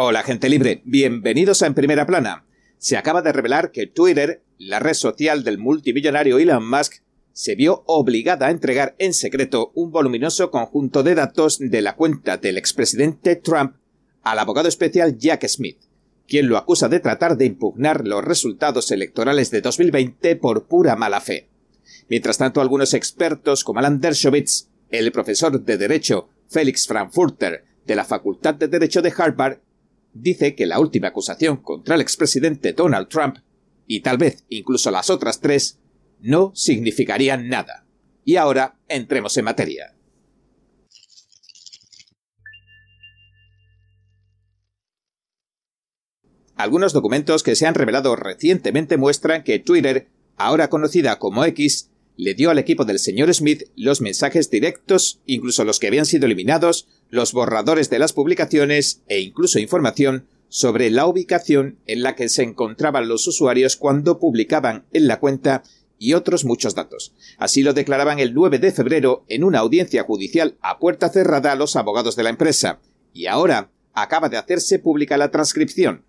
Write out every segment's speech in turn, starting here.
Hola gente libre, bienvenidos a En Primera Plana. Se acaba de revelar que Twitter, la red social del multimillonario Elon Musk, se vio obligada a entregar en secreto un voluminoso conjunto de datos de la cuenta del expresidente Trump al abogado especial Jack Smith, quien lo acusa de tratar de impugnar los resultados electorales de 2020 por pura mala fe. Mientras tanto, algunos expertos como Alan Dershowitz, el profesor de Derecho Felix Frankfurter de la Facultad de Derecho de Harvard, dice que la última acusación contra el expresidente Donald Trump, y tal vez incluso las otras tres, no significarían nada. Y ahora entremos en materia. Algunos documentos que se han revelado recientemente muestran que Twitter, ahora conocida como X, le dio al equipo del señor Smith los mensajes directos, incluso los que habían sido eliminados, los borradores de las publicaciones e incluso información sobre la ubicación en la que se encontraban los usuarios cuando publicaban en la cuenta y otros muchos datos. Así lo declaraban el 9 de febrero en una audiencia judicial a puerta cerrada a los abogados de la empresa. Y ahora acaba de hacerse pública la transcripción.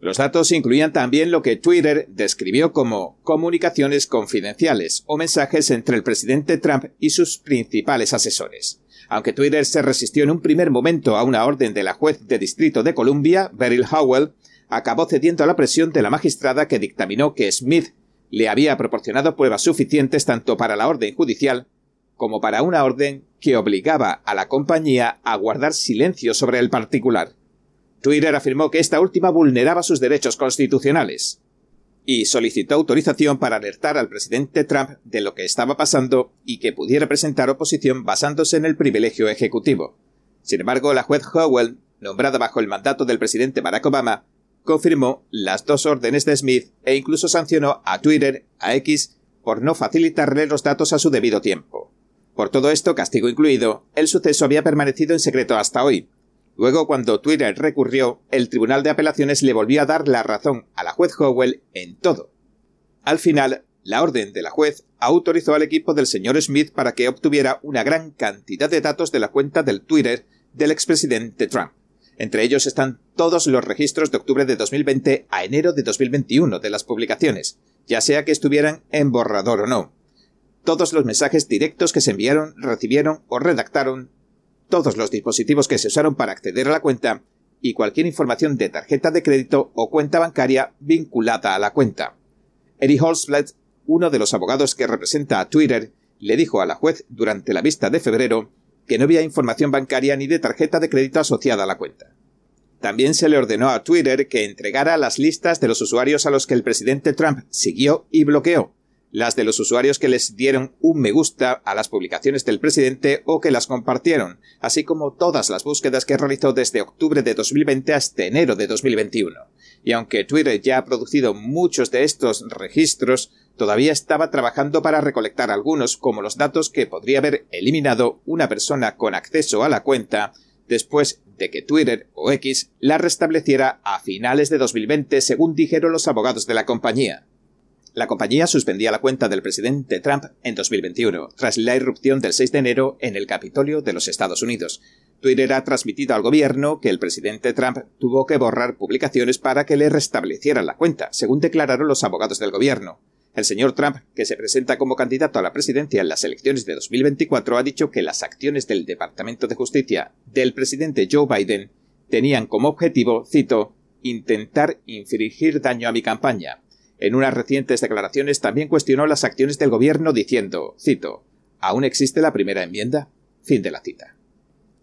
Los datos incluían también lo que Twitter describió como comunicaciones confidenciales o mensajes entre el presidente Trump y sus principales asesores. Aunque Twitter se resistió en un primer momento a una orden de la juez de distrito de Columbia, Beryl Howell, acabó cediendo a la presión de la magistrada que dictaminó que Smith le había proporcionado pruebas suficientes tanto para la orden judicial como para una orden que obligaba a la compañía a guardar silencio sobre el particular. Twitter afirmó que esta última vulneraba sus derechos constitucionales y solicitó autorización para alertar al presidente Trump de lo que estaba pasando y que pudiera presentar oposición basándose en el privilegio ejecutivo. Sin embargo, la juez Howell, nombrada bajo el mandato del presidente Barack Obama, confirmó las dos órdenes de Smith e incluso sancionó a Twitter, a X, por no facilitarle los datos a su debido tiempo. Por todo esto, castigo incluido, el suceso había permanecido en secreto hasta hoy, Luego, cuando Twitter recurrió, el Tribunal de Apelaciones le volvió a dar la razón a la juez Howell en todo. Al final, la orden de la juez autorizó al equipo del señor Smith para que obtuviera una gran cantidad de datos de la cuenta del Twitter del expresidente Trump. Entre ellos están todos los registros de octubre de 2020 a enero de 2021 de las publicaciones, ya sea que estuvieran en borrador o no. Todos los mensajes directos que se enviaron, recibieron o redactaron todos los dispositivos que se usaron para acceder a la cuenta y cualquier información de tarjeta de crédito o cuenta bancaria vinculada a la cuenta. Eddie Holzblatt, uno de los abogados que representa a Twitter, le dijo a la juez durante la vista de febrero que no había información bancaria ni de tarjeta de crédito asociada a la cuenta. También se le ordenó a Twitter que entregara las listas de los usuarios a los que el presidente Trump siguió y bloqueó, las de los usuarios que les dieron un me gusta a las publicaciones del presidente o que las compartieron, así como todas las búsquedas que realizó desde octubre de 2020 hasta enero de 2021. Y aunque Twitter ya ha producido muchos de estos registros, todavía estaba trabajando para recolectar algunos, como los datos que podría haber eliminado una persona con acceso a la cuenta después de que Twitter o X la restableciera a finales de 2020, según dijeron los abogados de la compañía. La compañía suspendía la cuenta del presidente Trump en 2021, tras la irrupción del 6 de enero en el Capitolio de los Estados Unidos. Twitter ha transmitido al gobierno que el presidente Trump tuvo que borrar publicaciones para que le restablecieran la cuenta, según declararon los abogados del gobierno. El señor Trump, que se presenta como candidato a la presidencia en las elecciones de 2024, ha dicho que las acciones del Departamento de Justicia del presidente Joe Biden tenían como objetivo, cito, intentar infringir daño a mi campaña. En unas recientes declaraciones también cuestionó las acciones del gobierno diciendo, cito, ¿aún existe la primera enmienda? Fin de la cita.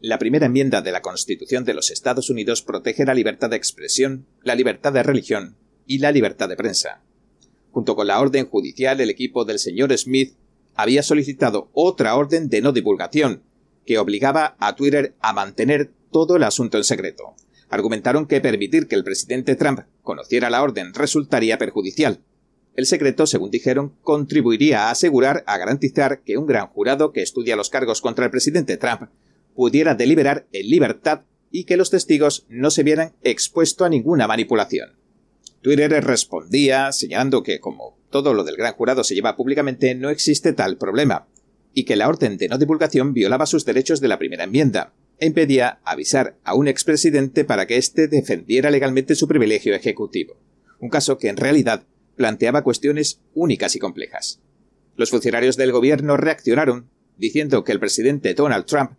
La primera enmienda de la Constitución de los Estados Unidos protege la libertad de expresión, la libertad de religión y la libertad de prensa. Junto con la orden judicial, el equipo del señor Smith había solicitado otra orden de no divulgación, que obligaba a Twitter a mantener todo el asunto en secreto argumentaron que permitir que el presidente Trump conociera la orden resultaría perjudicial. El secreto, según dijeron, contribuiría a asegurar, a garantizar que un gran jurado que estudia los cargos contra el presidente Trump pudiera deliberar en libertad y que los testigos no se vieran expuestos a ninguna manipulación. Twitter respondía señalando que, como todo lo del gran jurado se lleva públicamente, no existe tal problema, y que la orden de no divulgación violaba sus derechos de la primera enmienda, impedía avisar a un expresidente para que éste defendiera legalmente su privilegio ejecutivo, un caso que en realidad planteaba cuestiones únicas y complejas. Los funcionarios del gobierno reaccionaron diciendo que el presidente Donald Trump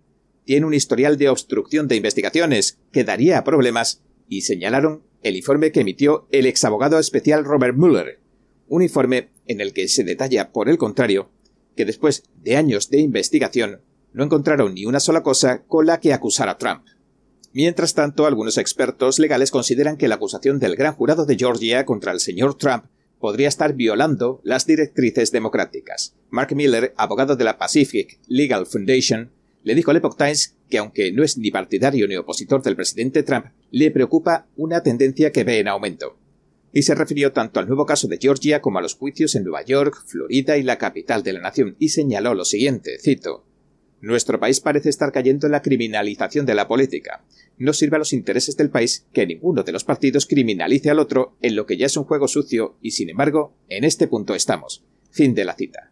tiene un historial de obstrucción de investigaciones que daría problemas y señalaron el informe que emitió el exabogado especial Robert Mueller, un informe en el que se detalla, por el contrario, que después de años de investigación no encontraron ni una sola cosa con la que acusar a Trump. Mientras tanto, algunos expertos legales consideran que la acusación del gran jurado de Georgia contra el señor Trump podría estar violando las directrices democráticas. Mark Miller, abogado de la Pacific Legal Foundation, le dijo al Epoch Times que aunque no es ni partidario ni opositor del presidente Trump, le preocupa una tendencia que ve en aumento. Y se refirió tanto al nuevo caso de Georgia como a los juicios en Nueva York, Florida y la capital de la nación, y señaló lo siguiente, cito, Nuestro país parece estar cayendo en la criminalización de la política no sirve a los intereses del país que ninguno de los partidos criminalice al otro en lo que ya es un juego sucio y sin embargo en este punto estamos. Fin de la cita.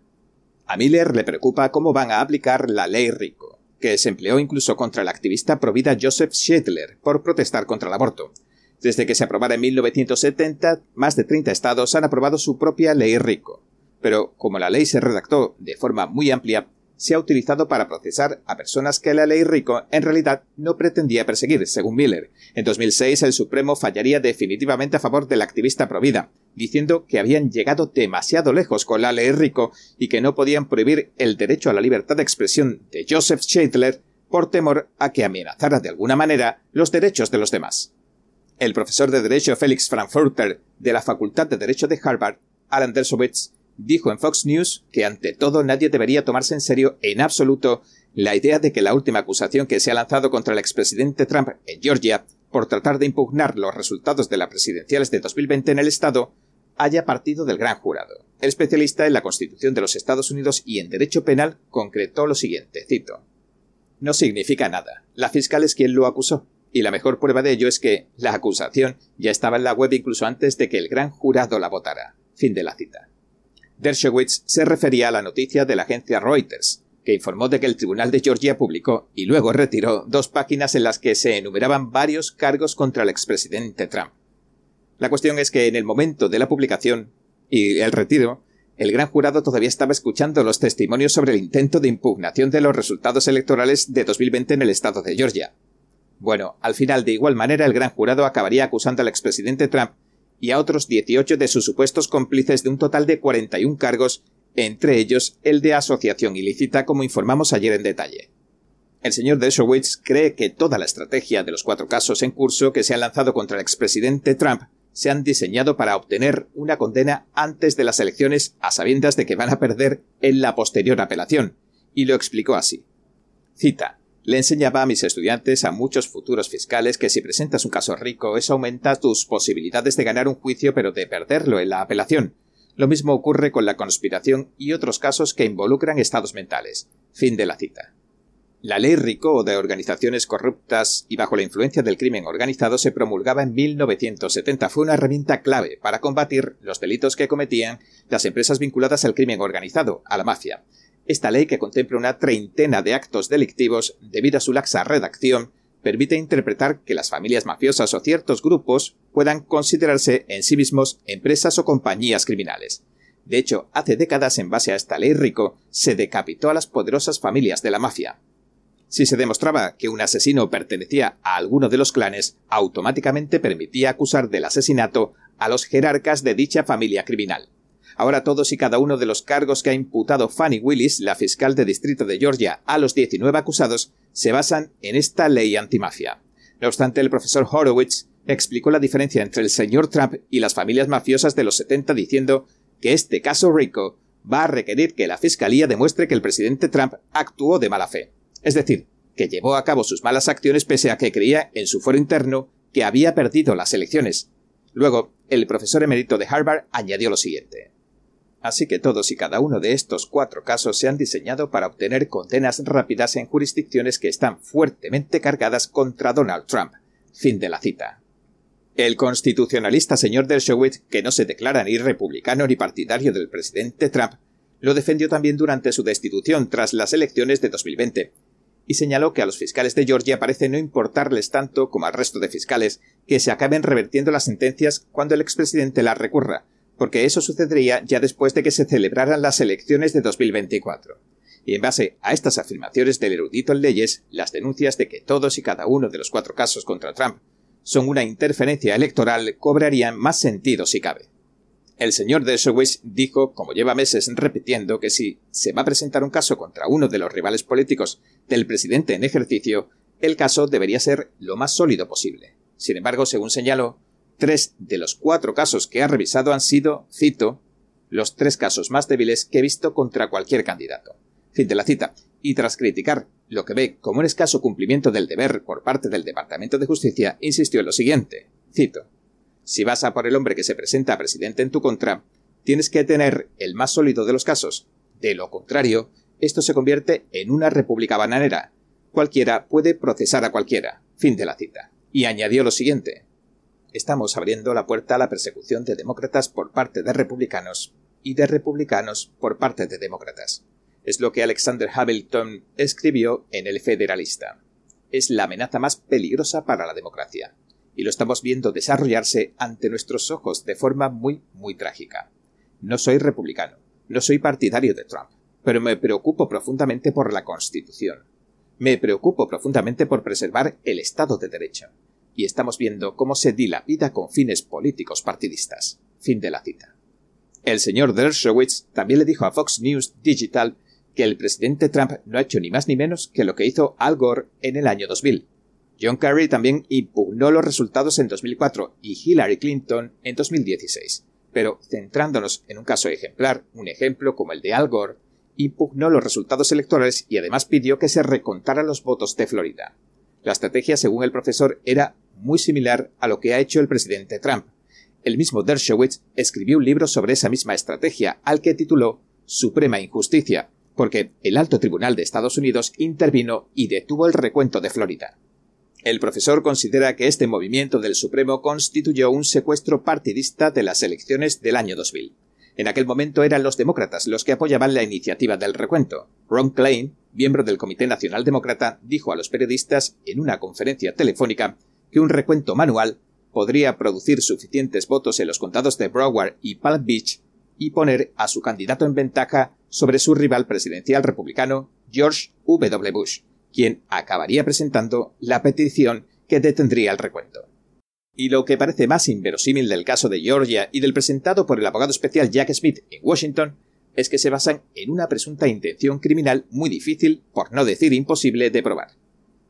A Miller le preocupa cómo van a aplicar la ley Rico, que se empleó incluso contra el activista provida Joseph Schindler por protestar contra el aborto. Desde que se aprobara en 1970, más de 30 estados han aprobado su propia ley Rico. Pero como la ley se redactó de forma muy amplia, se ha utilizado para procesar a personas que la ley Rico en realidad no pretendía perseguir, según Miller. En 2006 el Supremo fallaría definitivamente a favor del activista Provida, diciendo que habían llegado demasiado lejos con la ley Rico y que no podían prohibir el derecho a la libertad de expresión de Joseph Scheidler por temor a que amenazara de alguna manera los derechos de los demás. El profesor de Derecho Felix Frankfurter de la Facultad de Derecho de Harvard, Alan Dershowitz, dijo en Fox News que ante todo nadie debería tomarse en serio en absoluto la idea de que la última acusación que se ha lanzado contra el expresidente Trump en Georgia por tratar de impugnar los resultados de las presidenciales de 2020 en el Estado haya partido del gran jurado. El especialista en la Constitución de los Estados Unidos y en Derecho Penal concretó lo siguiente, cito. No significa nada. La fiscal es quien lo acusó. Y la mejor prueba de ello es que la acusación ya estaba en la web incluso antes de que el gran jurado la votara. Fin de la cita. Dershowitz se refería a la noticia de la agencia Reuters, que informó de que el Tribunal de Georgia publicó y luego retiró dos páginas en las que se enumeraban varios cargos contra el expresidente Trump. La cuestión es que en el momento de la publicación y el retiro, el gran jurado todavía estaba escuchando los testimonios sobre el intento de impugnación de los resultados electorales de 2020 en el estado de Georgia. Bueno, al final, de igual manera, el gran jurado acabaría acusando al expresidente Trump y a otros 18 de sus supuestos cómplices de un total de 41 cargos, entre ellos el de asociación ilícita, como informamos ayer en detalle. El señor Dershowitz cree que toda la estrategia de los cuatro casos en curso que se han lanzado contra el expresidente Trump se han diseñado para obtener una condena antes de las elecciones a sabiendas de que van a perder en la posterior apelación, y lo explicó así. Cita le enseñaba a mis estudiantes, a muchos futuros fiscales, que si presentas un caso rico, eso aumenta tus posibilidades de ganar un juicio pero de perderlo en la apelación. Lo mismo ocurre con la conspiración y otros casos que involucran estados mentales. Fin de la cita. La ley RICO de organizaciones corruptas y bajo la influencia del crimen organizado se promulgaba en 1970. Fue una herramienta clave para combatir los delitos que cometían las empresas vinculadas al crimen organizado, a la mafia. Esta ley, que contempla una treintena de actos delictivos debido a su laxa redacción, permite interpretar que las familias mafiosas o ciertos grupos puedan considerarse en sí mismos empresas o compañías criminales. De hecho, hace décadas, en base a esta ley rico, se decapitó a las poderosas familias de la mafia. Si se demostraba que un asesino pertenecía a alguno de los clanes, automáticamente permitía acusar del asesinato a los jerarcas de dicha familia criminal. Ahora todos y cada uno de los cargos que ha imputado Fanny Willis, la fiscal de distrito de Georgia, a los 19 acusados, se basan en esta ley antimafia. No obstante, el profesor Horowitz explicó la diferencia entre el señor Trump y las familias mafiosas de los 70 diciendo que este caso rico va a requerir que la Fiscalía demuestre que el presidente Trump actuó de mala fe. Es decir, que llevó a cabo sus malas acciones pese a que creía en su foro interno que había perdido las elecciones. Luego, el profesor emérito de Harvard añadió lo siguiente. Así que todos y cada uno de estos cuatro casos se han diseñado para obtener condenas rápidas en jurisdicciones que están fuertemente cargadas contra Donald Trump. Fin de la cita. El constitucionalista señor Dershowitz, que no se declara ni republicano ni partidario del presidente Trump, lo defendió también durante su destitución tras las elecciones de 2020. y señaló que a los fiscales de Georgia parece no importarles tanto como al resto de fiscales que se acaben revertiendo las sentencias cuando el expresidente las recurra, porque eso sucedería ya después de que se celebraran las elecciones de 2024. Y en base a estas afirmaciones del erudito en leyes, las denuncias de que todos y cada uno de los cuatro casos contra Trump son una interferencia electoral cobrarían más sentido si cabe. El señor Dershowitz dijo, como lleva meses repitiendo, que si se va a presentar un caso contra uno de los rivales políticos del presidente en ejercicio, el caso debería ser lo más sólido posible. Sin embargo, según señaló, tres de los cuatro casos que ha revisado han sido, cito, los tres casos más débiles que he visto contra cualquier candidato. Fin de la cita. Y tras criticar lo que ve como un escaso cumplimiento del deber por parte del Departamento de Justicia, insistió en lo siguiente. Cito. Si vas a por el hombre que se presenta a presidente en tu contra, tienes que tener el más sólido de los casos. De lo contrario, esto se convierte en una república bananera. Cualquiera puede procesar a cualquiera. Fin de la cita. Y añadió lo siguiente. Estamos abriendo la puerta a la persecución de demócratas por parte de republicanos y de republicanos por parte de demócratas. Es lo que Alexander Hamilton escribió en El Federalista. Es la amenaza más peligrosa para la democracia y lo estamos viendo desarrollarse ante nuestros ojos de forma muy, muy trágica. No soy republicano, no soy partidario de Trump, pero me preocupo profundamente por la Constitución. Me preocupo profundamente por preservar el Estado de Derecho. Y estamos viendo cómo se dilapida con fines políticos partidistas. Fin de la cita. El señor Dershowitz también le dijo a Fox News Digital que el presidente Trump no ha hecho ni más ni menos que lo que hizo Al Gore en el año 2000, John Kerry también impugnó los resultados en 2004 y Hillary Clinton en 2016. Pero centrándonos en un caso ejemplar, un ejemplo como el de Al Gore, impugnó los resultados electorales y además pidió que se recontaran los votos de Florida. La estrategia, según el profesor, era muy similar a lo que ha hecho el presidente Trump. El mismo Dershowitz escribió un libro sobre esa misma estrategia, al que tituló Suprema Injusticia, porque el alto tribunal de Estados Unidos intervino y detuvo el recuento de Florida. El profesor considera que este movimiento del Supremo constituyó un secuestro partidista de las elecciones del año 2000. En aquel momento eran los demócratas los que apoyaban la iniciativa del recuento. Ron Klein, miembro del Comité Nacional Demócrata, dijo a los periodistas en una conferencia telefónica que un recuento manual podría producir suficientes votos en los condados de Broward y Palm Beach y poner a su candidato en ventaja sobre su rival presidencial republicano George W. Bush quien acabaría presentando la petición que detendría el recuento. Y lo que parece más inverosímil del caso de Georgia y del presentado por el abogado especial Jack Smith en Washington es que se basan en una presunta intención criminal muy difícil, por no decir imposible, de probar.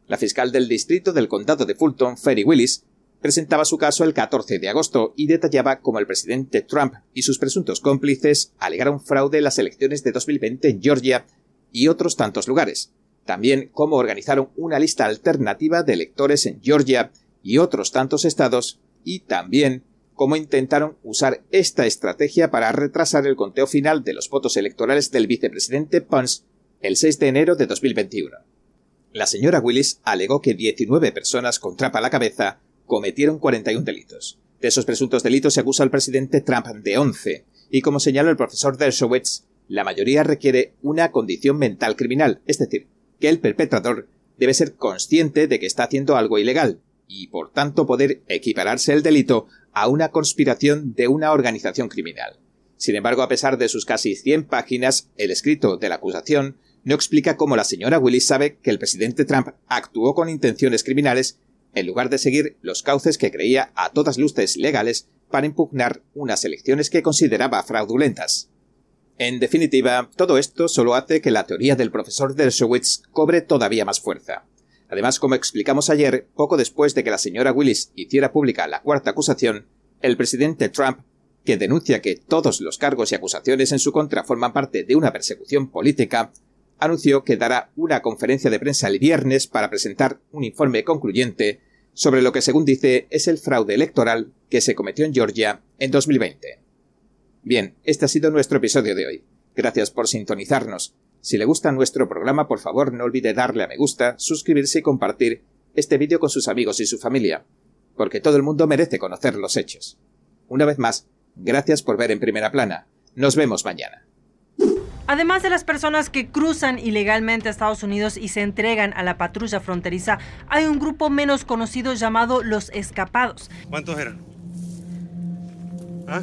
La fiscal del distrito del condado de Fulton, Ferry Willis, presentaba su caso el 14 de agosto y detallaba cómo el presidente Trump y sus presuntos cómplices alegaron fraude en las elecciones de 2020 en Georgia y otros tantos lugares, también cómo organizaron una lista alternativa de electores en Georgia y otros tantos estados, y también cómo intentaron usar esta estrategia para retrasar el conteo final de los votos electorales del vicepresidente Pence el 6 de enero de 2021. La señora Willis alegó que 19 personas con trapa a la cabeza cometieron 41 delitos. De esos presuntos delitos se acusa al presidente Trump de 11, y como señaló el profesor Dershowitz, la mayoría requiere una condición mental criminal, es decir, que el perpetrador debe ser consciente de que está haciendo algo ilegal y por tanto poder equipararse el delito a una conspiración de una organización criminal. Sin embargo, a pesar de sus casi 100 páginas, el escrito de la acusación no explica cómo la señora Willis sabe que el presidente Trump actuó con intenciones criminales en lugar de seguir los cauces que creía a todas luces legales para impugnar unas elecciones que consideraba fraudulentas. En definitiva, todo esto solo hace que la teoría del profesor Dershowitz cobre todavía más fuerza. Además, como explicamos ayer, poco después de que la señora Willis hiciera pública la cuarta acusación, el presidente Trump, que denuncia que todos los cargos y acusaciones en su contra forman parte de una persecución política, anunció que dará una conferencia de prensa el viernes para presentar un informe concluyente sobre lo que, según dice, es el fraude electoral que se cometió en Georgia en 2020. Bien, este ha sido nuestro episodio de hoy. Gracias por sintonizarnos. Si le gusta nuestro programa, por favor no olvide darle a me gusta, suscribirse y compartir este vídeo con sus amigos y su familia, porque todo el mundo merece conocer los hechos. Una vez más, gracias por ver en primera plana. Nos vemos mañana. Además de las personas que cruzan ilegalmente a Estados Unidos y se entregan a la patrulla fronteriza, hay un grupo menos conocido llamado los escapados. ¿Cuántos eran? ¿Ah?